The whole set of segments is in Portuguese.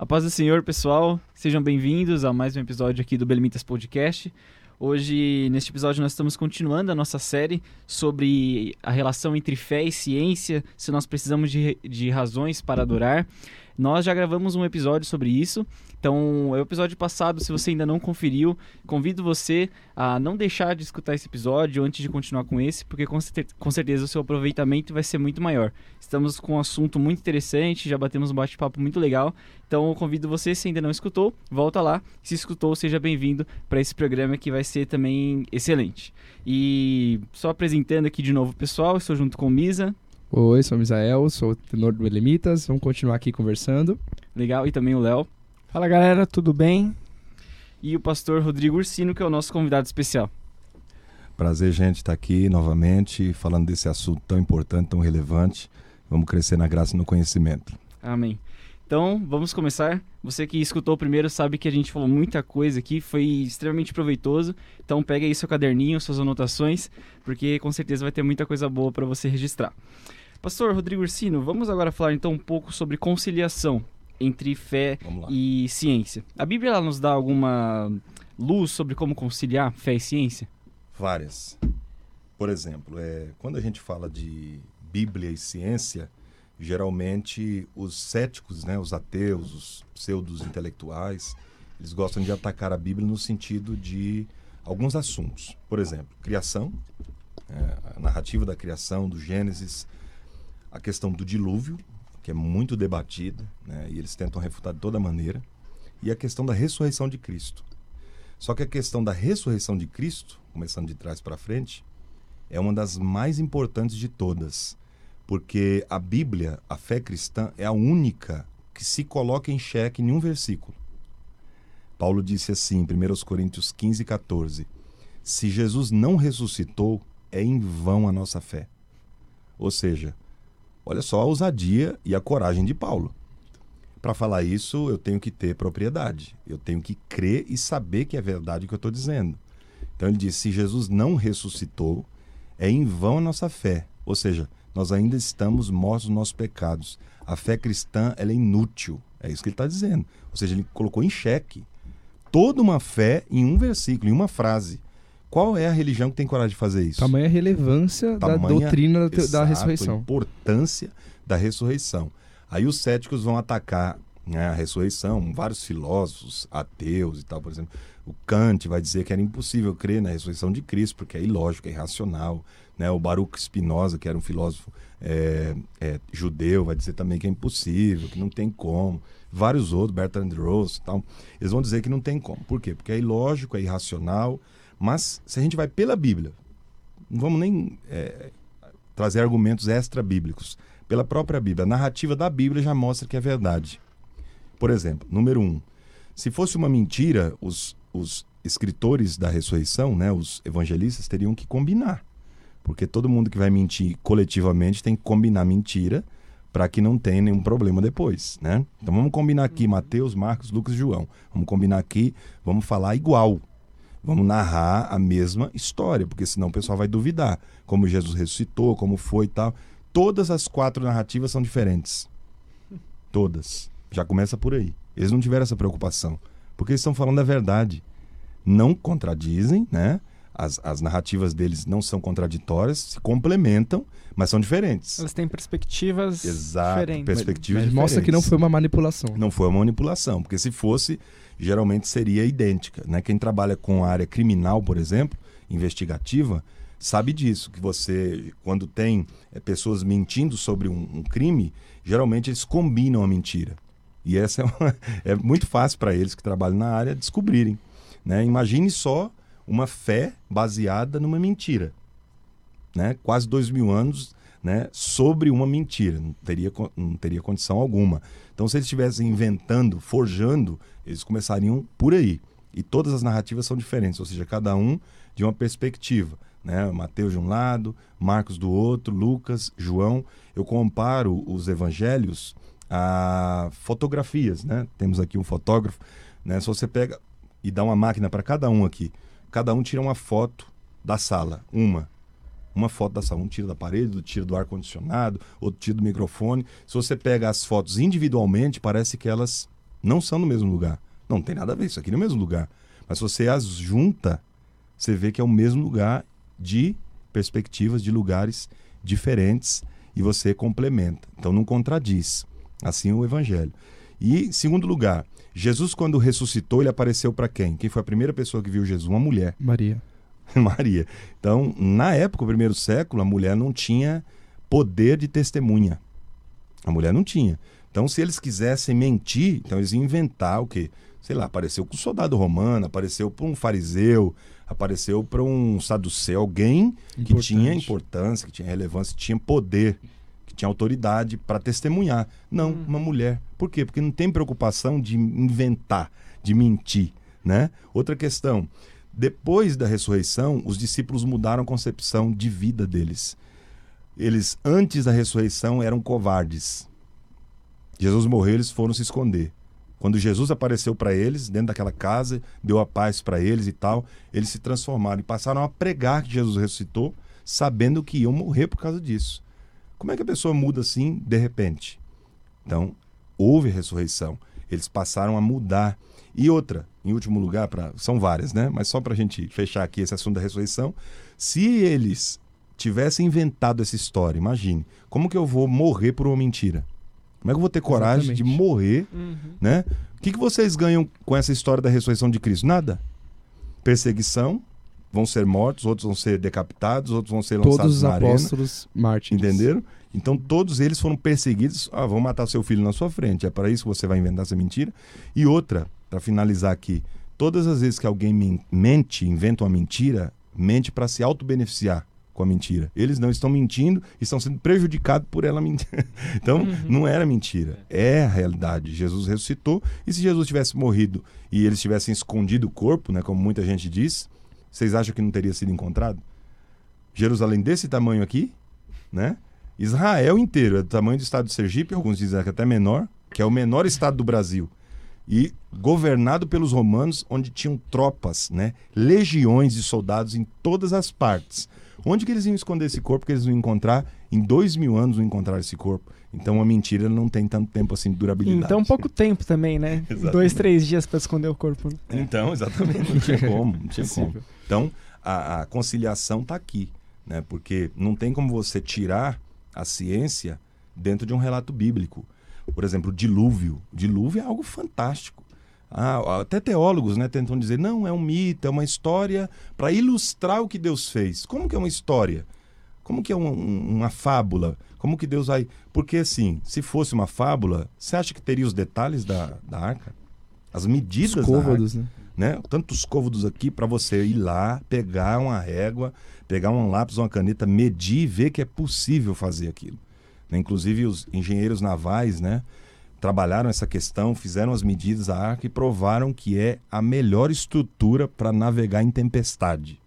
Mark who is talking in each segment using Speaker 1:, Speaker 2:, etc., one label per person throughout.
Speaker 1: A paz do Senhor, pessoal. Sejam bem-vindos a mais um episódio aqui do Belimitas Podcast. Hoje, neste episódio, nós estamos continuando a nossa série sobre a relação entre fé e ciência, se nós precisamos de, de razões para adorar. Nós já gravamos um episódio sobre isso, então é o episódio passado, se você ainda não conferiu, convido você a não deixar de escutar esse episódio antes de continuar com esse, porque com, com certeza o seu aproveitamento vai ser muito maior. Estamos com um assunto muito interessante, já batemos um bate-papo muito legal, então eu convido você, se ainda não escutou, volta lá. Se escutou, seja bem-vindo para esse programa que vai ser também excelente. E só apresentando aqui de novo o pessoal, estou junto com o Misa.
Speaker 2: Oi, sou o Misael, sou tenor do Belemitas. Vamos continuar aqui conversando.
Speaker 1: Legal, e também o Léo.
Speaker 3: Fala galera, tudo bem?
Speaker 1: E o pastor Rodrigo Ursino, que é o nosso convidado especial.
Speaker 4: Prazer, gente, estar aqui novamente falando desse assunto tão importante, tão relevante. Vamos crescer na graça e no conhecimento.
Speaker 1: Amém. Então, vamos começar. Você que escutou primeiro sabe que a gente falou muita coisa aqui, foi extremamente proveitoso. Então, pega aí seu caderninho, suas anotações, porque com certeza vai ter muita coisa boa para você registrar. Pastor Rodrigo Ursino, vamos agora falar então um pouco sobre conciliação entre fé e ciência. A Bíblia ela nos dá alguma luz sobre como conciliar fé e ciência?
Speaker 4: Várias. Por exemplo, é, quando a gente fala de Bíblia e ciência, geralmente os céticos, né, os ateus, os pseudos intelectuais, eles gostam de atacar a Bíblia no sentido de alguns assuntos. Por exemplo, criação, é, a narrativa da criação, do Gênesis, a questão do dilúvio, que é muito debatida, né, e eles tentam refutar de toda maneira, e a questão da ressurreição de Cristo. Só que a questão da ressurreição de Cristo, começando de trás para frente, é uma das mais importantes de todas, porque a Bíblia, a fé cristã, é a única que se coloca em xeque em um versículo. Paulo disse assim, em 1 Coríntios 15, 14: Se Jesus não ressuscitou, é em vão a nossa fé. Ou seja, Olha só a ousadia e a coragem de Paulo. Para falar isso, eu tenho que ter propriedade. Eu tenho que crer e saber que é verdade o que eu estou dizendo. Então ele diz: se Jesus não ressuscitou, é em vão a nossa fé. Ou seja, nós ainda estamos mortos nos nossos pecados. A fé cristã é inútil. É isso que ele está dizendo. Ou seja, ele colocou em xeque toda uma fé em um versículo, em uma frase. Qual é a religião que tem coragem de fazer isso?
Speaker 2: Tamanha relevância Tamanha, da doutrina
Speaker 4: exato,
Speaker 2: da ressurreição.
Speaker 4: A importância da ressurreição. Aí os céticos vão atacar né, a ressurreição, vários filósofos ateus e tal, por exemplo. O Kant vai dizer que era impossível crer na ressurreição de Cristo, porque é ilógico, é irracional. Né? O Baruch Spinoza, que era um filósofo é, é, judeu, vai dizer também que é impossível, que não tem como. Vários outros, Bertrand Russell e tal, eles vão dizer que não tem como. Por quê? Porque é ilógico, é irracional, mas se a gente vai pela Bíblia, não vamos nem é, trazer argumentos extra-bíblicos. Pela própria Bíblia, a narrativa da Bíblia já mostra que é verdade. Por exemplo, número um, se fosse uma mentira, os, os escritores da ressurreição, né, os evangelistas, teriam que combinar. Porque todo mundo que vai mentir coletivamente tem que combinar mentira para que não tenha nenhum problema depois, né? Então vamos combinar aqui Mateus, Marcos, Lucas e João. Vamos combinar aqui, vamos falar igual. Vamos narrar a mesma história, porque senão o pessoal vai duvidar como Jesus ressuscitou, como foi e tal. Todas as quatro narrativas são diferentes. Todas. Já começa por aí. Eles não tiveram essa preocupação, porque eles estão falando a verdade. Não contradizem, né? As, as narrativas deles não são contraditórias, se complementam, mas são diferentes.
Speaker 3: Elas têm perspectivas
Speaker 4: Exato,
Speaker 3: diferentes.
Speaker 4: perspectivas
Speaker 2: mas,
Speaker 4: mas
Speaker 2: mostra que não foi uma manipulação.
Speaker 4: Não foi uma manipulação, porque se fosse, geralmente seria idêntica. Né? Quem trabalha com a área criminal, por exemplo, investigativa, sabe disso, que você, quando tem é, pessoas mentindo sobre um, um, crime, geralmente eles combinam a mentira. E essa é, uma, é muito fácil para eles que trabalham na área descobrirem. Né? Imagine só uma fé baseada numa mentira. Né? Quase dois mil anos né, sobre uma mentira. Não teria, não teria condição alguma. Então, se eles estivessem inventando, forjando, eles começariam por aí. E todas as narrativas são diferentes, ou seja, cada um de uma perspectiva. Né? Mateus de um lado, Marcos do outro, Lucas, João. Eu comparo os evangelhos a fotografias. Né? Temos aqui um fotógrafo. Né? Se você pega e dá uma máquina para cada um aqui, cada um tira uma foto da sala, uma. Uma foto da sala, um tira da parede, outro tira do ar-condicionado, outro tira do microfone. Se você pega as fotos individualmente, parece que elas Não são no mesmo lugar. Não, não tem nada a ver, isso aqui não é mesmo lugar. Mas se você as junta, você vê que é o mesmo lugar de perspectivas, de lugares diferentes e você complementa. Então não contradiz. Assim o evangelho. E, em segundo lugar, Jesus, quando ressuscitou, ele apareceu para quem? Quem foi a primeira pessoa que viu Jesus? Uma mulher.
Speaker 2: Maria.
Speaker 4: Maria. Então, na época, o primeiro século, a mulher não tinha poder de testemunha. A mulher não tinha. Então, se eles quisessem mentir, então eles iam inventar o quê? Sei lá, apareceu com um soldado romano, apareceu para um fariseu, apareceu para um saduceu, alguém que
Speaker 2: Importante.
Speaker 4: tinha importância, que tinha relevância, que tinha poder, que tinha autoridade para testemunhar. Não, uma mulher. Por quê? Porque não tem preocupação de inventar, de mentir, né? Outra questão, depois da ressurreição, os discípulos mudaram a concepção de vida deles. Eles, antes da ressurreição, eram covardes. Jesus morreu, eles foram se esconder. Quando Jesus apareceu para eles, dentro daquela casa, deu a paz para eles e tal, eles se transformaram e passaram a pregar que Jesus ressuscitou, sabendo que iam morrer por causa disso. Como é que a pessoa muda assim de repente? Então, houve ressurreição. Eles passaram a mudar. E outra, em último lugar, pra, são várias, né? Mas só para a gente fechar aqui esse assunto da ressurreição, se eles tivessem inventado essa história, imagine, como que eu vou morrer por uma mentira? Como é que eu vou ter coragem de
Speaker 2: Exatamente.
Speaker 4: morrer, né? O que, que vocês ganham com essa história da ressurreição de Cristo? Nada. Perseguição, vão ser mortos, outros vão ser decapitados, outros vão ser lançados
Speaker 2: Todos os
Speaker 4: na arena.
Speaker 2: apóstolos mártires.
Speaker 4: Entenderam? Então todos eles foram perseguidos. Ah, vão matar seu filho na sua frente. É para isso que você vai inventar essa mentira. E outra, para finalizar aqui, todas as vezes que alguém men- mente, inventa uma mentira, mente para se auto-beneficiar com a mentira. Eles não estão mentindo, estão sendo prejudicados por ela mentir. Então, não era mentira, é a realidade. Jesus ressuscitou, e se Jesus tivesse morrido e eles tivessem escondido o corpo, né, como muita gente diz, vocês acham que não teria sido encontrado? Jerusalém desse tamanho aqui, né? Israel inteiro é do tamanho do estado de Sergipe, alguns dizem que até menor, que é o menor estado do Brasil. E governado pelos romanos, onde tinham tropas, né? legiões de soldados em todas as partes. Onde que eles iam esconder esse corpo que eles iam encontrar? Em dois mil anos não encontraram esse corpo. Então a mentira não tem tanto tempo assim de durabilidade.
Speaker 3: Então, pouco tempo também, né? Dois, três dias pra esconder o corpo.
Speaker 4: Então, exatamente, não tinha como, não tinha como. Então, a, a conciliação está aqui, né? Porque não tem como você tirar a ciência dentro de um relato bíblico. Por exemplo, o dilúvio. O dilúvio é algo fantástico. Ah, até teólogos né, tentam dizer, não, é um mito, é uma história para ilustrar o que Deus fez. Como que é uma história? Como que é um- um- uma fábula? Como que Deus vai... Porque assim, se fosse uma fábula, você acha que teria os detalhes da, da arca? As medidas
Speaker 2: Os
Speaker 4: da arca?
Speaker 2: côvados, né?
Speaker 4: né? Tantos côvados aqui para você ir lá, pegar uma régua, pegar um lápis, uma caneta, medir e ver que é possível fazer aquilo. Né? Inclusive os engenheiros navais, né? Trabalharam essa questão, fizeram as medidas da arca e provaram que é a melhor estrutura para navegar em tempestade.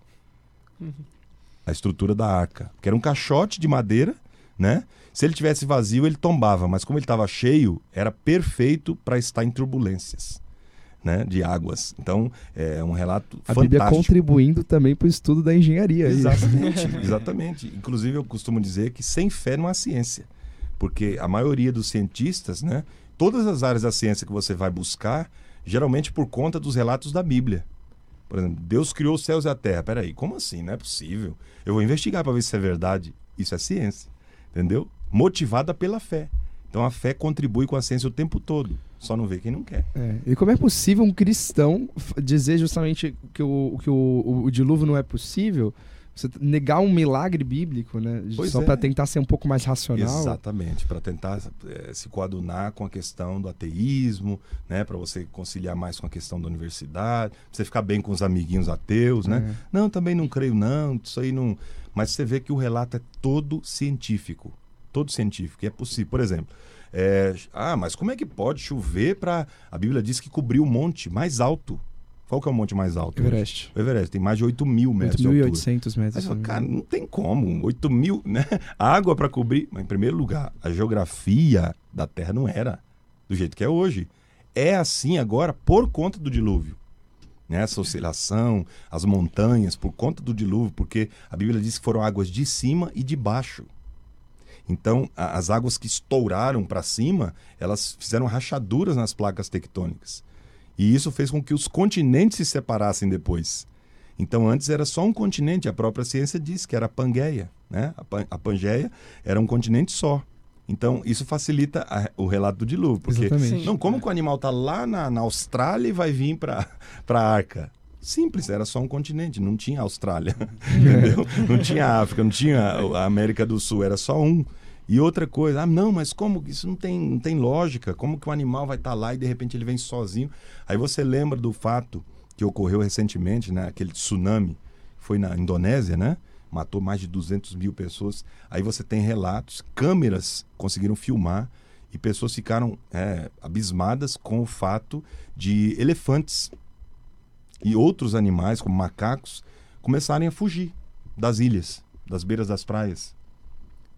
Speaker 4: A estrutura da arca, que era um caixote de madeira, né? Se ele tivesse vazio, ele tombava, mas como ele estava cheio, era perfeito para estar em turbulências, né? De águas. Então, é um relato
Speaker 2: A
Speaker 4: fantástico.
Speaker 2: Bíblia contribuindo também para o estudo da engenharia.
Speaker 4: Exatamente, exatamente. Inclusive, eu costumo dizer que sem fé não há ciência. Porque a maioria dos cientistas, né? Todas as áreas da ciência que você vai buscar, geralmente por conta dos relatos da Bíblia. Por exemplo, Deus criou os céus e a terra. Peraí, como assim? Não é possível. Eu vou investigar para ver se é verdade. Isso é ciência. Entendeu? Motivada pela fé. Então a fé contribui com a ciência o tempo todo. Só não vê quem não quer.
Speaker 2: É, E como é possível um cristão dizer justamente que o, que o, o dilúvio não é possível? Você negar um milagre bíblico, né?
Speaker 4: Pois
Speaker 2: Só
Speaker 4: é.
Speaker 2: para tentar ser um pouco mais racional.
Speaker 4: Exatamente, para tentar eh, se coadunar com a questão do ateísmo, né, para você conciliar mais com a questão da universidade, pra você ficar bem com os amiguinhos ateus, né?
Speaker 2: É.
Speaker 4: Não, também não creio não, isso aí não. Mas você vê que o relato é todo científico, todo científico, e é possível. Por exemplo, eh, ah, mas como é que pode chover para a Bíblia diz que cobriu o monte mais alto? Qual que é o monte mais alto?
Speaker 2: Everest.
Speaker 4: O Everest tem mais de 8 mil metros de altura.
Speaker 2: 8.800 metros.
Speaker 4: Aí você fala, cara, não tem como, 8 mil, né? Água para cobrir. Mas, em primeiro lugar, a geografia da Terra não era do jeito que é hoje. É assim agora por conta do dilúvio. Né? Essa oscilação, as montanhas, por conta do dilúvio, porque a Bíblia diz que foram águas de cima e de baixo. Então, as águas que estouraram para cima, elas fizeram rachaduras nas placas tectônicas. E isso fez com que os continentes se separassem depois. Então, antes era só um continente, a própria ciência diz que era a Pangeia. Né? A, Pan- a Pangeia era um continente só. Então, isso facilita a- o relato do dilúvio. Porque,
Speaker 2: Exatamente.
Speaker 4: Não, como que o animal está lá na, na Austrália e vai vir para a Arca? Simples, era só um continente, não tinha Austrália, entendeu? Não tinha África, não tinha a América do Sul, era só um. E outra coisa, ah, não, mas como isso não tem, não tem lógica? Como que o animal vai estar lá e de repente ele vem sozinho? Aí você lembra do fato que ocorreu recentemente, né? Aquele tsunami, foi na Indonésia, né? Matou mais de 200 mil pessoas. Aí você tem relatos, câmeras conseguiram filmar e pessoas ficaram é, abismadas com o fato de elefantes e outros animais, como macacos, começarem a fugir das ilhas, das beiras das praias.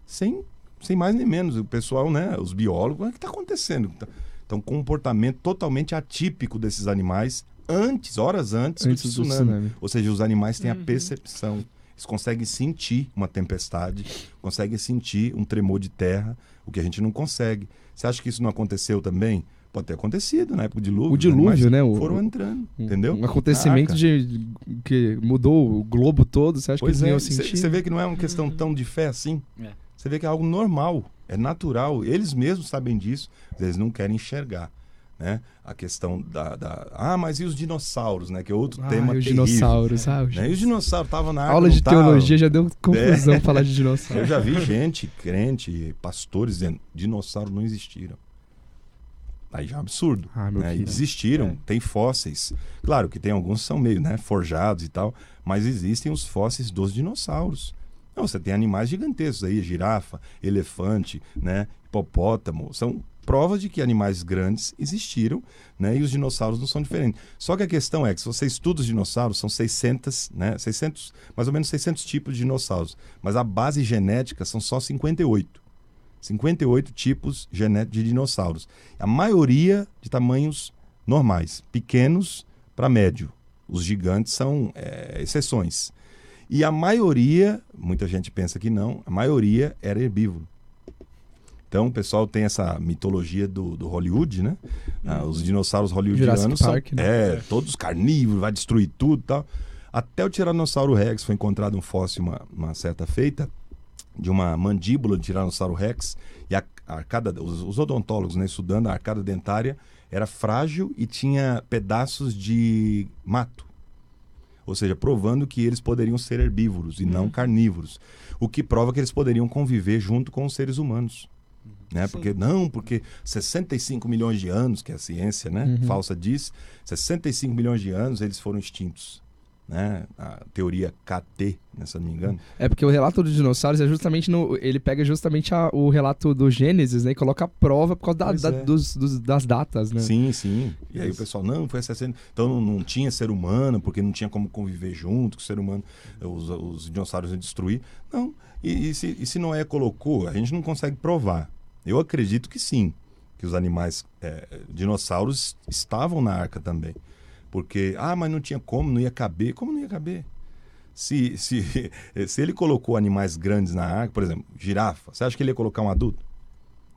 Speaker 4: Sem, sem mais nem menos. O pessoal, né, os biólogos, o que está acontecendo? Então, um comportamento totalmente atípico desses animais antes, horas antes,
Speaker 2: Antes
Speaker 4: do,
Speaker 2: do
Speaker 4: tsunami.
Speaker 2: tsunami.
Speaker 4: Ou seja, os animais têm a
Speaker 3: Uhum.
Speaker 4: percepção. Eles conseguem sentir uma tempestade, conseguem sentir um tremor de terra, o que a gente não consegue. Você acha que isso não aconteceu também? Pode ter acontecido na época do dilúvio.
Speaker 2: O dilúvio, né, o-
Speaker 4: foram entrando,
Speaker 2: Um-
Speaker 4: entendeu?
Speaker 2: Um acontecimento de, que mudou o globo todo. Você acha
Speaker 4: Pois
Speaker 2: que
Speaker 4: é,
Speaker 2: eles sentir?
Speaker 4: você vê que não é uma questão tão de fé assim.
Speaker 1: É.
Speaker 4: Você vê que é algo normal, é natural. Eles mesmos sabem disso, eles não querem enxergar. Né? A questão da, da- Ah, mas e os dinossauros, né? Que é outro
Speaker 2: Ah,
Speaker 4: tema
Speaker 2: e os
Speaker 4: terrível.
Speaker 2: dinossauros. Ah, os
Speaker 4: Né? E os dinossauros estavam na
Speaker 2: Aula de teologia já deu confusão falar de dinossauro.
Speaker 4: Eu já vi gente, crente, pastores dizendo dinossauros não existiram. Aí já é um absurdo.
Speaker 2: Ah,
Speaker 4: né? E desistiram,
Speaker 3: É.
Speaker 4: tem fósseis. Claro que tem alguns que são meio né, forjados e tal, mas existem os fósseis dos dinossauros. Não, você tem animais gigantescos aí, girafa, elefante, né, hipopótamo. São provas de que animais grandes existiram, né, e os dinossauros não são diferentes. Só que a questão é que se você estuda os dinossauros, são 600, né, 600, mais ou menos 600 tipos de dinossauros, mas a base genética são só 58. 58 tipos de dinossauros. A maioria de tamanhos normais, pequenos para médio. Os gigantes são é, exceções. E a maioria, muita gente pensa que não, a maioria era herbívoro. Então o pessoal tem essa mitologia do, do Hollywood, né? Ah, os dinossauros hollywoodianos
Speaker 2: Jurassic
Speaker 4: são
Speaker 2: Park, né?
Speaker 4: é, todos carnívoros, vai destruir tudo e tal. Até o Tiranossauro Rex foi encontrado um fóssil uma, uma certa feita de uma mandíbula de Tiranossauro Rex e a, a arcada, os, os odontólogos né, estudando a arcada dentária era frágil e tinha pedaços de mato. Ou seja, provando que eles poderiam ser herbívoros e não carnívoros. O que prova que eles poderiam conviver junto com os seres humanos. Né?
Speaker 3: Sim.
Speaker 4: Porque não, porque 65 milhões de anos, que a ciência né,
Speaker 2: Uhum.
Speaker 4: falsa diz, 65 milhões de anos eles foram extintos. Né? A teoria KT, né, se eu não me engano.
Speaker 2: É porque o relato dos dinossauros é justamente no. Ele pega justamente a- o relato do Gênesis, né? E coloca a prova por causa da- da-
Speaker 4: é.
Speaker 2: dos- dos- das datas, né?
Speaker 4: Sim, sim. E aí o
Speaker 2: Isso.
Speaker 4: pessoal, não, foi 60. Então não, não tinha ser humano, porque não tinha como conviver junto com o ser humano, os, os dinossauros iam destruir. Não. E, e se, e se Noé colocou, a gente não consegue provar. Eu acredito que sim, que os animais, é, dinossauros, estavam na arca também. Porque, ah, mas não tinha como, não ia caber. Como não ia caber? Se, se, se ele colocou animais grandes na arca, por exemplo, girafa, você acha que ele ia colocar um adulto?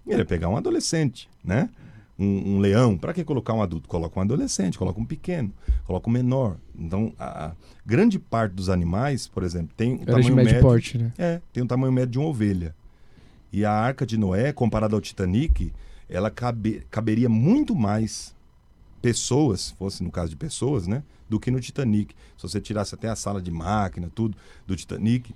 Speaker 4: Ele ia pegar um adolescente, né? Um, um leão, para que colocar um adulto? Coloca um adolescente, coloca um pequeno, coloca um menor. Então, a, a grande parte dos animais, por exemplo, tem um
Speaker 2: Era
Speaker 4: tamanho
Speaker 2: médio
Speaker 4: médio.
Speaker 2: porte, né?
Speaker 4: É, tem um tamanho médio de uma ovelha. E a arca de Noé, comparada ao Titanic, ela cabe- caberia muito mais pessoas, fosse no caso de pessoas, né? Do que no Titanic. Se você tirasse até a sala de máquina, tudo, do Titanic,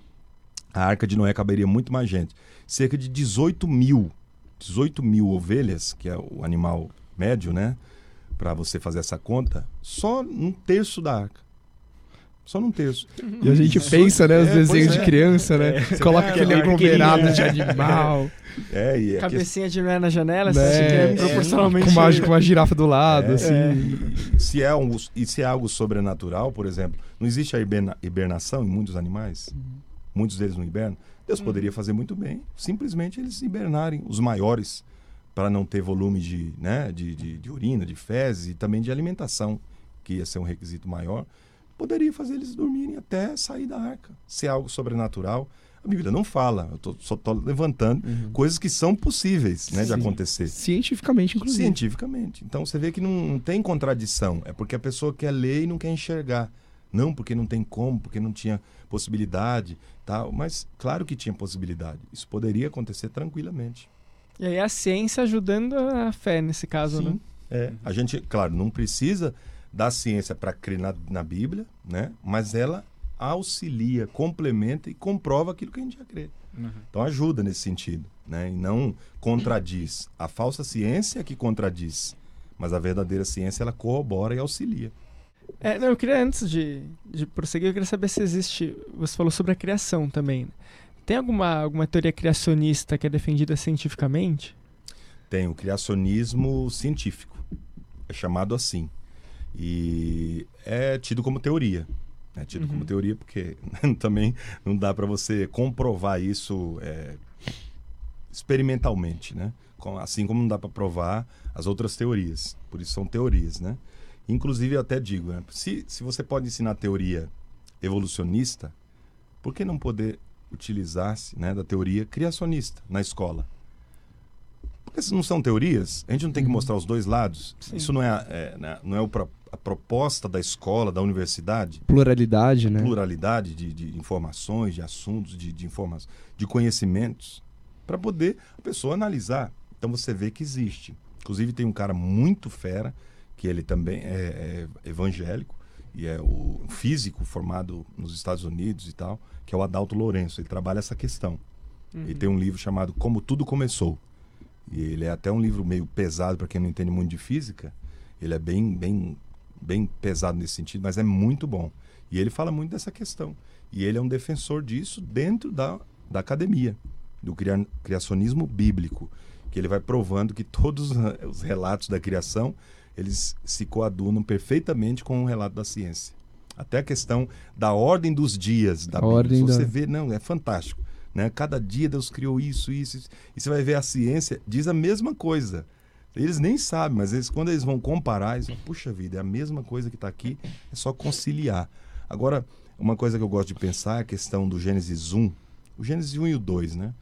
Speaker 4: a arca de Noé caberia muito mais gente. Cerca de 18 mil, 18 mil ovelhas, que é o animal médio, né? Para você fazer essa conta, só um terço da arca. Só num terço.
Speaker 2: E a gente pensa, né? Os
Speaker 4: é,
Speaker 2: desenhos
Speaker 4: é.
Speaker 2: de criança, né? Coloca
Speaker 1: É,
Speaker 2: aquele
Speaker 1: é,
Speaker 2: aglomerado de animal.
Speaker 4: É, e é que-
Speaker 3: Cabecinha de Noé na janela,
Speaker 2: Né?
Speaker 3: é
Speaker 2: É,
Speaker 3: proporcionalmente...
Speaker 2: Com uma, com uma girafa do lado,
Speaker 4: É.
Speaker 2: assim.
Speaker 3: É.
Speaker 4: se é, um, e se é algo sobrenatural, por exemplo, não existe a hiberna- hibernação em muitos animais? Muitos deles não hibernam. Deus poderia fazer muito bem, simplesmente eles hibernarem, os maiores, para não ter volume de, né, de, de, de urina, de fezes e também de alimentação, que ia ser um requisito maior. Poderia fazer eles dormirem até sair da arca. Se é algo sobrenatural, A Bíblia não fala. Eu tô, só estou levantando
Speaker 2: Uhum.
Speaker 4: coisas que são possíveis né, de
Speaker 2: Sim.
Speaker 4: acontecer.
Speaker 2: Cientificamente, inclusive.
Speaker 4: Cientificamente. Então você vê que não, não tem contradição. É porque a pessoa quer ler e não quer enxergar. Não porque não tem como, porque não tinha possibilidade, tal. Mas claro que tinha possibilidade. Isso poderia acontecer tranquilamente.
Speaker 3: E aí a ciência ajudando a fé nesse caso, né?
Speaker 4: É. A gente, claro, não precisa da ciência para crer na, na Bíblia, né? Mas ela auxilia, complementa e comprova aquilo que a gente já crê. Então ajuda nesse sentido, né? E não contradiz. A falsa ciência é que contradiz, mas a verdadeira ciência ela corrobora e auxilia.
Speaker 3: É, não, eu queria, antes de, de prosseguir, eu queria saber se existe. Você falou sobre a criação também. Tem alguma, alguma teoria criacionista que é defendida cientificamente?
Speaker 4: Tem o criacionismo científico, é chamado assim. E é tido como teoria. É tido como
Speaker 3: Uhum.
Speaker 4: teoria porque também não dá para você comprovar isso é, experimentalmente, né? Assim como não dá para provar as outras teorias. Por isso são teorias, né? Inclusive, eu até digo, né? se, se você pode ensinar teoria evolucionista, por que não poder utilizar-se né, da teoria criacionista na escola? Porque se não são teorias, a gente não tem que
Speaker 2: Uhum.
Speaker 4: mostrar os dois lados.
Speaker 3: Sim.
Speaker 4: Isso não é, é, né, não é o a proposta da escola, da universidade,
Speaker 2: Pluralidade, né?
Speaker 4: pluralidade de, de informações, de assuntos, de, de informações, de conhecimentos, para poder a pessoa analisar. Então você vê que existe. Inclusive tem um cara muito fera, que ele também é, é evangélico, e é o físico formado nos Estados Unidos e tal, que é o Adalto Lourenço. Ele trabalha essa questão. Ele tem um livro chamado Como Tudo Começou. E ele é até um livro meio pesado para quem não entende muito de física. Ele é bem, bem, bem pesado nesse sentido, mas é muito bom. E ele fala muito dessa questão. E ele é um defensor disso dentro da, da academia, do cria- criacionismo bíblico, que ele vai provando que todos os relatos da criação eles se coadunam perfeitamente com o relato da ciência. Até a questão da ordem dos dias da Bíblia.
Speaker 2: ordem
Speaker 4: Se você
Speaker 2: da-
Speaker 4: vê, não, é fantástico. Né? Cada dia Deus criou isso, isso, isso. E você vai ver a ciência diz a mesma coisa. Eles nem sabem, mas eles, quando eles vão comparar, eles vão, puxa vida, é a mesma coisa que está aqui, é só conciliar. Agora, uma coisa que eu gosto de pensar é a questão do Gênesis 1, o Gênesis 1 e o 2, né?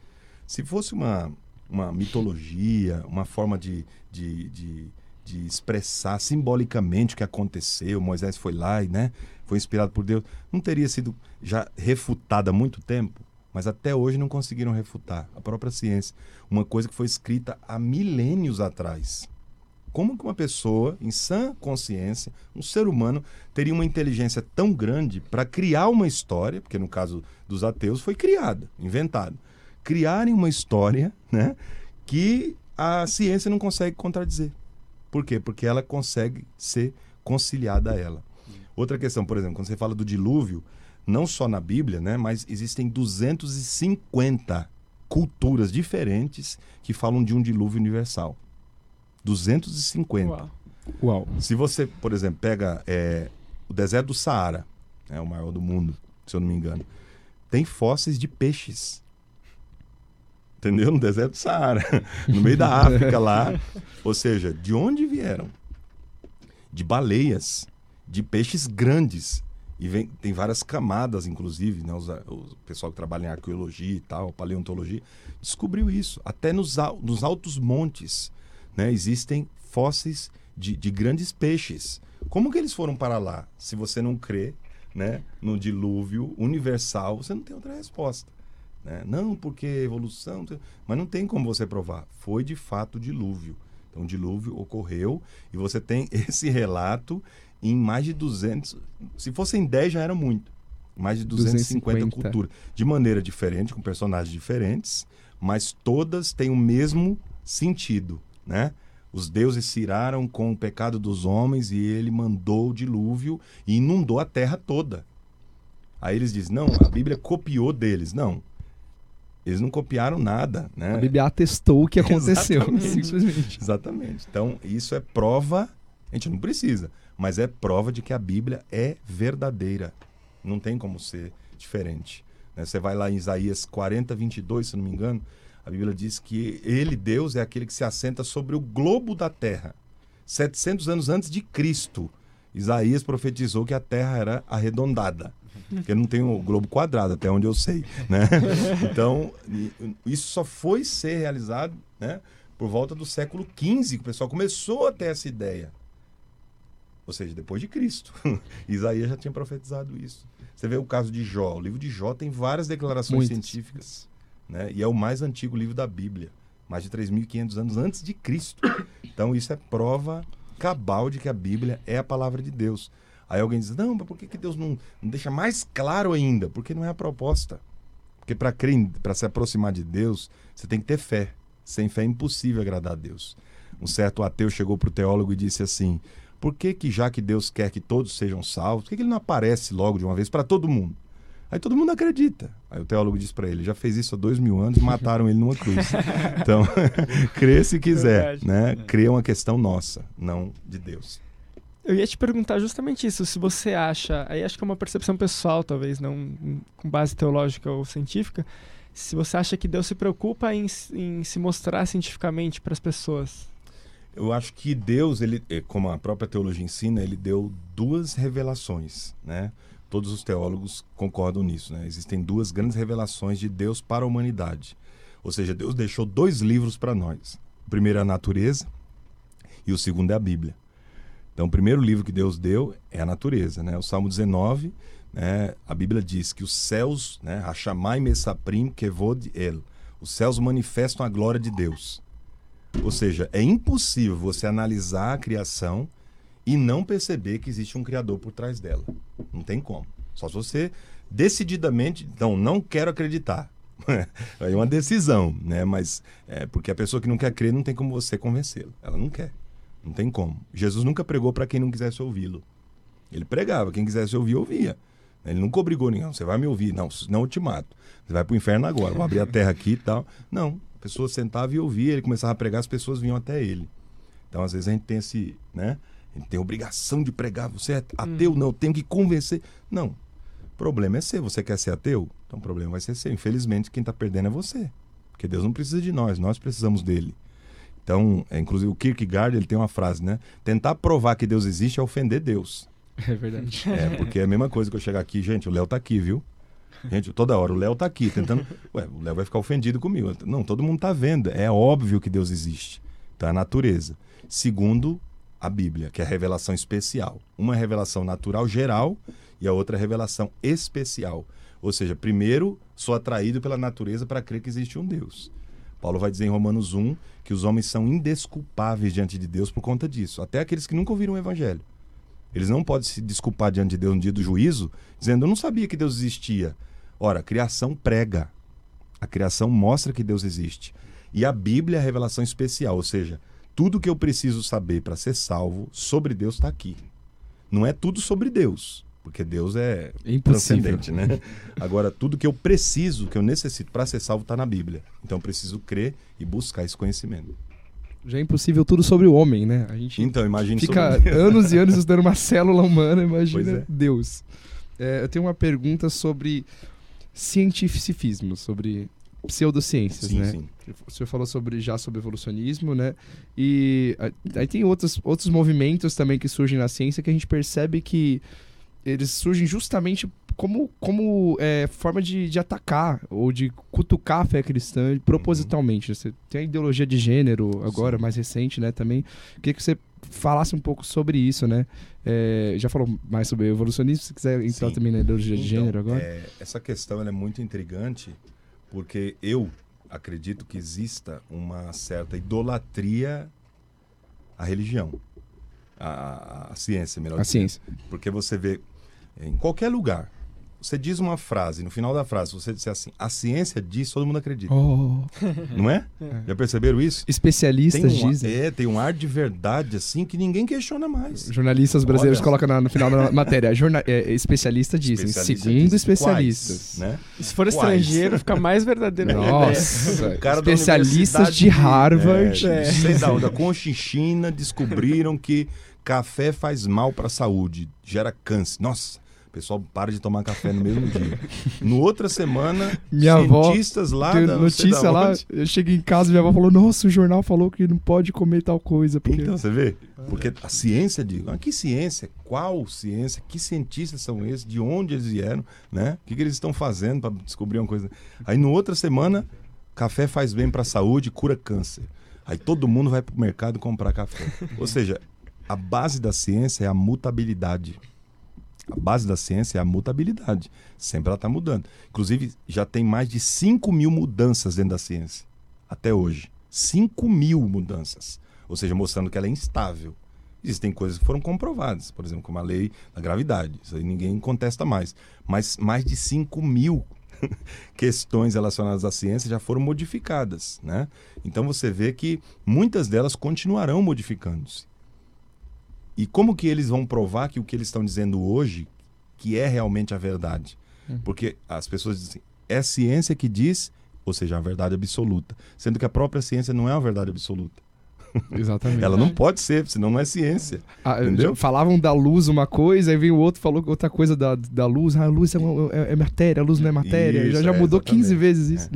Speaker 4: Se fosse uma, uma mitologia, uma forma de, de, de, de expressar simbolicamente o que aconteceu, Moisés foi lá e né, foi inspirado por Deus, não teria sido já refutada há muito tempo? Mas até hoje não conseguiram refutar a própria ciência. Uma coisa que foi escrita há milênios atrás. Como que uma pessoa, em sã consciência, um ser humano, teria uma inteligência tão grande para criar uma história, porque no caso dos ateus foi criada, inventada, criarem uma história né, que a ciência não consegue contradizer. Por quê? Porque ela consegue ser conciliada a ela. Outra questão, por exemplo, quando você fala do dilúvio, não só na Bíblia, né, mas existem 250 culturas diferentes que falam de um dilúvio universal. 250.
Speaker 3: Uau.
Speaker 2: Uau.
Speaker 4: Se você, por exemplo, pega é, o deserto do Saara, é o maior do mundo, se eu não me engano, tem fósseis de peixes. Entendeu? No deserto do Saara, no meio da África lá. Ou seja, de onde vieram? De baleias, de peixes grandes. E vem, tem várias camadas, inclusive, né? Os, o pessoal que trabalha em arqueologia e tal, paleontologia, descobriu isso. Até nos, nos altos montes né, existem fósseis de, de grandes peixes. Como que eles foram para lá? Se você não crê né, no dilúvio universal, você não tem outra resposta. Né? Não, porque evolução. Mas não tem como você provar. Foi de fato dilúvio. Então, dilúvio ocorreu e você tem esse relato em mais de 200. Se fossem 10 já era muito. Mais de 250,
Speaker 2: 250.
Speaker 4: culturas. De maneira diferente, com personagens diferentes, mas todas têm o mesmo sentido, né? Os deuses se iraram com o pecado dos homens e ele mandou o dilúvio e inundou a terra toda. Aí eles dizem, não, a Bíblia copiou deles. Não, eles não copiaram nada, né?
Speaker 2: A Bíblia atestou o que aconteceu,
Speaker 4: Exatamente.
Speaker 2: simplesmente.
Speaker 4: Exatamente. Então, isso é prova, a gente não precisa, mas é prova de que a Bíblia é verdadeira. Não tem como ser diferente. né? Você vai lá em Isaías 40, 22, se não me engano, a Bíblia diz que ele, Deus, é aquele que se assenta sobre o globo da terra. 700 anos antes de Cristo, Isaías profetizou que a terra era arredondada. Porque não tem o globo quadrado, até onde eu sei, né? Então, isso só foi ser realizado, né? Por volta do século XV, que o pessoal começou a ter essa ideia. Ou seja, depois de Cristo. Isaías já tinha profetizado isso. Você vê o caso de Jó. O livro de Jó tem várias declarações
Speaker 2: Muitas.
Speaker 4: científicas. Né? E é o mais antigo livro da Bíblia. Mais de 3.500 anos antes de Cristo. Então isso é prova cabal de que a Bíblia é a palavra de Deus. Aí alguém diz, não, mas por que, que Deus não, não deixa mais claro ainda? Porque não é a proposta. Porque para crer, para se aproximar de Deus, você tem que ter fé. Sem fé é impossível agradar a Deus. Um certo ateu chegou para o teólogo e disse assim: por que, que já que Deus quer que todos sejam salvos, por que, que ele não aparece logo de uma vez para todo mundo? Aí todo mundo acredita. Aí o teólogo diz para ele: já fez isso há dois mil anos e mataram ele numa cruz. Então, crê se quiser,
Speaker 3: Verdade.
Speaker 4: né? Crer é uma questão nossa, não de Deus.
Speaker 3: Eu ia te perguntar justamente isso, se você acha, aí acho que é uma percepção pessoal, talvez, não com base teológica ou científica, se você acha que Deus se preocupa em, em se mostrar cientificamente para as pessoas.
Speaker 4: Eu acho que Deus, ele, eh, como a própria teologia ensina, ele deu duas revelações, né? Todos os teólogos concordam nisso, né? Existem duas grandes revelações de Deus para a humanidade. Ou seja, Deus deixou dois livros para nós. O primeiro é a natureza e o segundo é a Bíblia. Então, o primeiro livro que Deus deu é a natureza, né? O Salmo 19, né? A Bíblia diz que os céus, né? Hashamai mesaprim kevod el. Os céus manifestam a glória de Deus. Ou seja, é impossível você analisar a criação e não perceber que existe um criador por trás dela. Não tem como. Só se você decididamente, então, não quero acreditar. é uma decisão, né? Mas é porque a pessoa que não quer crer não tem como você convencê-la. Ela não quer. Não tem como. Jesus nunca pregou para quem não quisesse ouvi-lo. Ele pregava, quem quisesse ouvir, ouvia. Ele nunca obrigou ninguém. Você vai me ouvir? Não, senão eu te mato. Você vai pro inferno agora. Vou abrir a terra aqui e tal. Não. A pessoa sentava e ouvia, ele começava a pregar, as pessoas vinham até ele. Então, às vezes, a gente tem esse, né? A gente tem a obrigação de pregar. Você é ateu? Não, eu tenho que convencer. Não. O problema é ser. Você quer ser ateu? Então, o problema vai ser ser. Infelizmente, quem está perdendo é você. Porque Deus não precisa de nós, nós precisamos dele. Então, é, inclusive, o Kierkegaard, ele tem uma frase, né? Tentar provar que Deus existe é ofender Deus.
Speaker 1: É verdade.
Speaker 4: É, porque é a mesma coisa que eu chegar aqui, gente, o Léo tá aqui, viu? Gente, toda hora o Léo tá aqui, tentando. Ué, o Léo vai ficar ofendido comigo. Não, todo mundo tá vendo. É óbvio que Deus existe. Então é a natureza. Segundo, a Bíblia, que é a revelação especial. Uma é revelação natural geral e a outra é revelação especial. Ou seja, primeiro, sou atraído pela natureza para crer que existe um Deus. Paulo vai dizer em Romanos 1 que os homens são indesculpáveis diante de Deus por conta disso. Até aqueles que nunca ouviram o evangelho. Eles não podem se desculpar diante de Deus no dia do juízo, dizendo: Eu não sabia que Deus existia. Ora, a criação prega. A criação mostra que Deus existe. E a Bíblia é a revelação especial, ou seja, tudo que eu preciso saber para ser salvo sobre Deus está aqui. Não é tudo sobre Deus, porque Deus é
Speaker 2: É impossível.
Speaker 4: transcendente, né? Agora, tudo que eu preciso, que eu necessito para ser salvo está na Bíblia. Então eu preciso crer e buscar esse conhecimento.
Speaker 2: Já é impossível tudo sobre o homem, né? A gente
Speaker 4: Então, imagine
Speaker 2: fica anos e anos estudando uma célula humana, imagina
Speaker 4: é.
Speaker 2: Deus. É, eu tenho uma pergunta sobre cientificismo, sobre pseudociências,
Speaker 4: Sim,
Speaker 2: né?
Speaker 4: sim.
Speaker 2: O senhor falou sobre, já sobre evolucionismo, né? E ah, aí tem outros, outros movimentos também que surgem na ciência que a gente percebe que eles surgem justamente como, como é, forma de, de atacar ou de cutucar a fé cristã propositalmente. Você tem a ideologia de gênero agora,
Speaker 4: Sim.
Speaker 2: mais recente, né? Também. Queria que você falasse um pouco sobre isso, né? É, já falou mais sobre evolucionismo, se quiser entrar
Speaker 4: Sim.
Speaker 2: também na ideologia de
Speaker 4: Então,
Speaker 2: gênero agora.
Speaker 4: é, essa questão é muito intrigante porque eu acredito que exista uma certa idolatria à religião, à, à ciência, melhor
Speaker 2: a ciência.
Speaker 4: Porque você vê em qualquer lugar, você diz uma frase, no final da frase, você disser assim, a ciência diz, todo mundo acredita.
Speaker 2: Oh,
Speaker 4: Não é? Já perceberam isso?
Speaker 2: especialistas
Speaker 4: tem um,
Speaker 2: dizem.
Speaker 4: É, tem um ar de verdade assim que ninguém questiona mais.
Speaker 2: Jornalistas brasileiros
Speaker 4: Olha.
Speaker 2: colocam na- no final da matéria. Jorna é, especialistas dizem,
Speaker 4: Especialista
Speaker 2: segundo
Speaker 4: diz
Speaker 2: especialistas.
Speaker 4: quais, né?
Speaker 3: Se for
Speaker 4: Quais?
Speaker 3: estrangeiro, fica mais verdadeiro. É.
Speaker 2: Nossa, especialistas de Harvard.
Speaker 4: é, de- sei da, da Conchinchina descobriram que café faz mal para a saúde, gera câncer. Nossa, O pessoal para de tomar café no mesmo dia. No outra semana,
Speaker 2: Minha avó
Speaker 4: cientistas lá
Speaker 2: Tem
Speaker 4: da
Speaker 2: notícia lá, eu cheguei em casa e minha avó falou: Nossa, o jornal falou que não pode comer tal coisa. Porque...
Speaker 4: Então, você vê? Porque a ciência diz, ah, que ciência? Qual ciência? Que cientistas são esses? De onde eles vieram? Né? O que, que eles estão fazendo para descobrir uma coisa? Aí, no outra semana, café faz bem para a saúde, cura câncer. Aí todo mundo vai para o mercado comprar café. Ou seja, a base da ciência é a mutabilidade. A base da ciência é a mutabilidade. Sempre ela está mudando. Inclusive, já tem mais de 5 mil mudanças dentro da ciência. Até hoje. 5 mil mudanças. Ou seja, mostrando que ela é instável. Existem coisas que foram comprovadas, por exemplo, como a lei da gravidade. Isso aí ninguém contesta mais. Mas mais de 5 mil questões relacionadas à ciência já foram modificadas. Né? Então você vê que muitas delas continuarão modificando-se. E como que eles vão provar que o que eles estão dizendo hoje que é realmente a verdade? Porque as pessoas dizem, é ciência que diz, ou seja, a verdade absoluta. Sendo que a própria ciência não é uma verdade absoluta.
Speaker 2: Exatamente.
Speaker 4: Ela não pode ser, senão não é ciência.
Speaker 2: Ah,
Speaker 4: Entendeu?
Speaker 2: Falavam da luz uma coisa, aí vem o outro falou outra coisa da, da luz. Ah, a luz é, uma- é- é matéria, a luz não é matéria.
Speaker 4: Isso,
Speaker 2: já já
Speaker 4: é,
Speaker 2: mudou 15
Speaker 4: exatamente.
Speaker 2: vezes isso.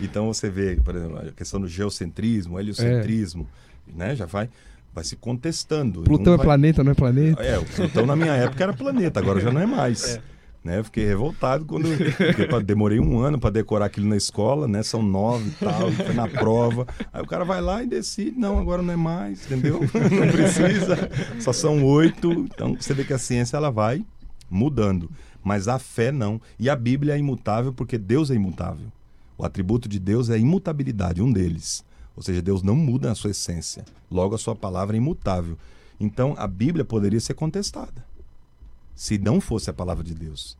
Speaker 4: Então você vê, por exemplo, a questão do geocentrismo, heliocentrismo, né? Já vai, vai se contestando.
Speaker 2: Plutão
Speaker 4: Um
Speaker 2: é
Speaker 4: vai-
Speaker 2: planeta, não é planeta?
Speaker 4: É, o Plutão na minha época era planeta, agora já não é mais. Né? Eu fiquei revoltado quando. Porque pra- demorei um ano para decorar aquilo na escola, né? São nove e tal, foi na prova. Aí o cara vai lá e decide, não, agora não é mais, entendeu? Não precisa. Só são oito. Então você vê que a ciência ela vai mudando. Mas a fé não. E a Bíblia é imutável porque Deus é imutável. O atributo de Deus é a imutabilidade, um deles. Ou seja, Deus não muda a sua essência. Logo, a sua palavra é imutável. Então, a Bíblia poderia ser contestada se não fosse a palavra de Deus.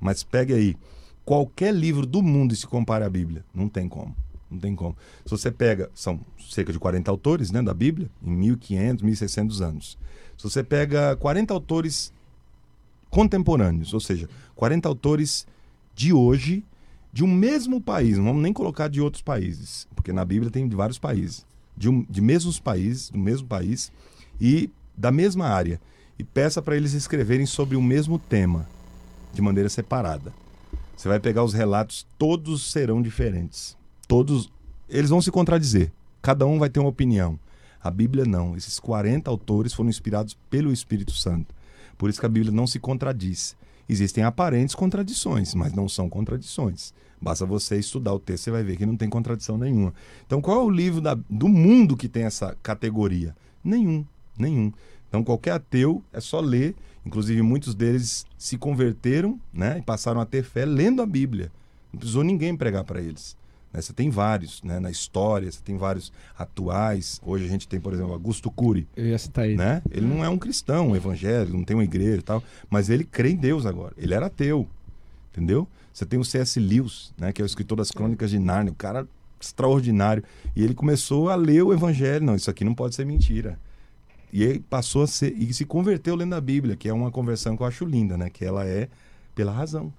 Speaker 4: Mas pegue aí, qualquer livro do mundo e se compare à Bíblia. Não tem como. Não tem como. Se você pega, são cerca de 40 autores né, da Bíblia, em 1500, 1600 anos. Se você pega 40 autores contemporâneos, ou seja, 40 autores de hoje, de um mesmo país, não vamos nem colocar de outros países, porque na Bíblia tem de vários países, de, um, de mesmos países, do mesmo país e da mesma área, e peça para eles escreverem sobre o mesmo tema, de maneira separada. Você vai pegar os relatos, todos serão diferentes. Todos, eles vão se contradizer. Cada um vai ter uma opinião. A Bíblia não. Esses 40 autores foram inspirados pelo Espírito Santo. Por isso que a Bíblia não se contradiz. Existem aparentes contradições, mas não são contradições. Basta você estudar o texto, você vai ver que não tem contradição nenhuma. Então, qual é o livro da- do mundo que tem essa categoria? Nenhum, nenhum. Então, qualquer ateu é só ler. Inclusive, muitos deles se converteram né, e passaram a ter fé lendo a Bíblia. Não precisou ninguém pregar para eles. Né? Você tem vários né, na história, você tem vários atuais. Hoje a gente tem, por exemplo, Augusto Cury
Speaker 2: Eu ia citar ele.
Speaker 4: né? Ele não é um cristão, um evangélico, não tem uma igreja e tal, mas ele crê em Deus agora. Ele era ateu, entendeu? Você tem o C.S. Lewis, né? Que é o escritor das Crônicas de Nárnia, o cara extraordinário. E ele começou a ler o evangelho. Não, isso aqui não pode ser mentira. E ele passou a ser, e se converteu lendo a Bíblia, que é uma conversão que eu acho linda, né? Que ela é pela razão.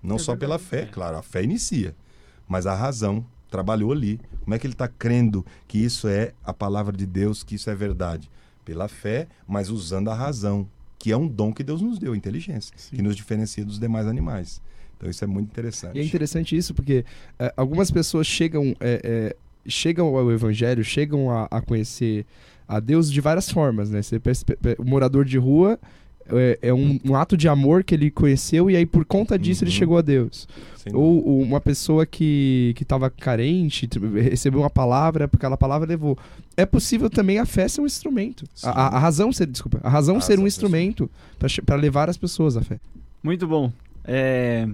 Speaker 4: Não
Speaker 3: É
Speaker 4: só pela
Speaker 3: verdade.
Speaker 4: fé, claro, a fé inicia, mas a razão trabalhou ali. Como é que ele está crendo que isso é a palavra de Deus, que isso é verdade? Pela fé, mas usando a razão, que é um dom que Deus nos deu, inteligência, que nos diferencia dos demais animais. Então isso é muito interessante.
Speaker 2: E é interessante isso porque é, algumas pessoas chegam, é, é, chegam ao evangelho, chegam a, a conhecer a Deus de várias formas, né? Você o morador de rua é, é um, um ato de amor que ele conheceu e aí por conta disso ele
Speaker 4: Uhum.
Speaker 2: chegou a Deus.
Speaker 4: Sem
Speaker 2: Ou, ou uma pessoa que que estava carente recebeu uma palavra, porque aquela palavra levou. É possível também a fé ser um instrumento.
Speaker 4: Sim.
Speaker 2: A, a- razão ser, desculpa, a razão
Speaker 4: A
Speaker 2: ser um
Speaker 4: razão ser um
Speaker 2: instrumento para levar as pessoas à fé.
Speaker 1: Muito bom. É,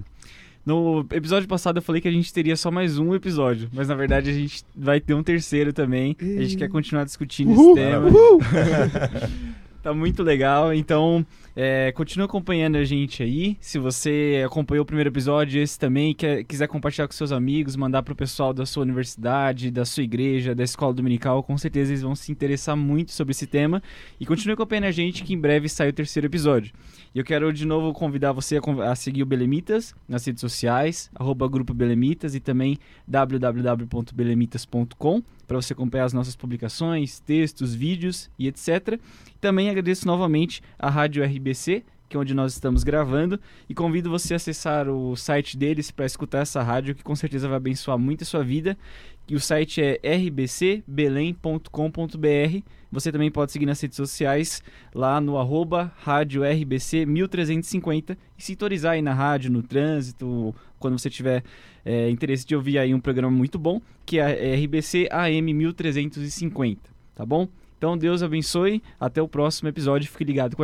Speaker 1: No episódio passado eu falei que a gente teria só mais um episódio, mas na verdade a gente vai ter um terceiro também. A gente quer continuar discutindo
Speaker 2: Uhul!
Speaker 1: esse tema.
Speaker 2: Uhul!
Speaker 1: Tá muito legal. Então, é, continua acompanhando a gente aí. Se você acompanhou o primeiro episódio, esse também, quer, quiser compartilhar com seus amigos, mandar pro pessoal da sua universidade, da sua igreja, da escola dominical, com certeza eles vão se interessar muito sobre esse tema. E continue acompanhando a gente, que em breve sai o terceiro episódio. E eu quero de novo convidar você a, a seguir o Belemitas nas redes sociais, arroba Grupo Belemitas e também www.belemitas.com para você acompanhar as nossas publicações, textos, vídeos e etc. Também agradeço novamente à Rádio RBC, que é onde nós estamos gravando, e convido você a acessar o site deles para escutar essa rádio, que com certeza vai abençoar muito a sua vida. E o site é rbcbelém.com.br. Você também pode seguir nas redes sociais, lá no arroba rádio RBC 1350 e sintonizar aí na rádio, no trânsito, quando você tiver é, interesse de ouvir aí um programa muito bom, que é RBC AM 1350, tá bom? Então Deus abençoe, até o próximo episódio, fique ligado com a